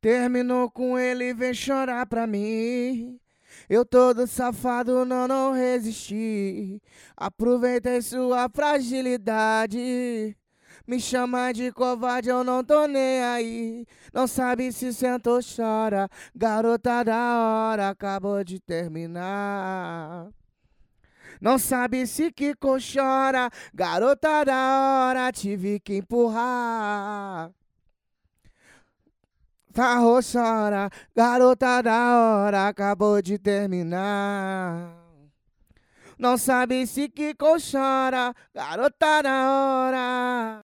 Terminou com ele, vem chorar pra mim. Eu todo safado, não, não resisti. Aproveitei sua fragilidade. Me chama de covarde, eu não tô nem aí. Não sabe se senta ou chora. Garota da hora, acabou de terminar. Não sabe se Kiko chora. Garota da hora, tive que empurrar. Farro chora, garota da hora, acabou de terminar. Não sabe se Kiko chora, garota da hora.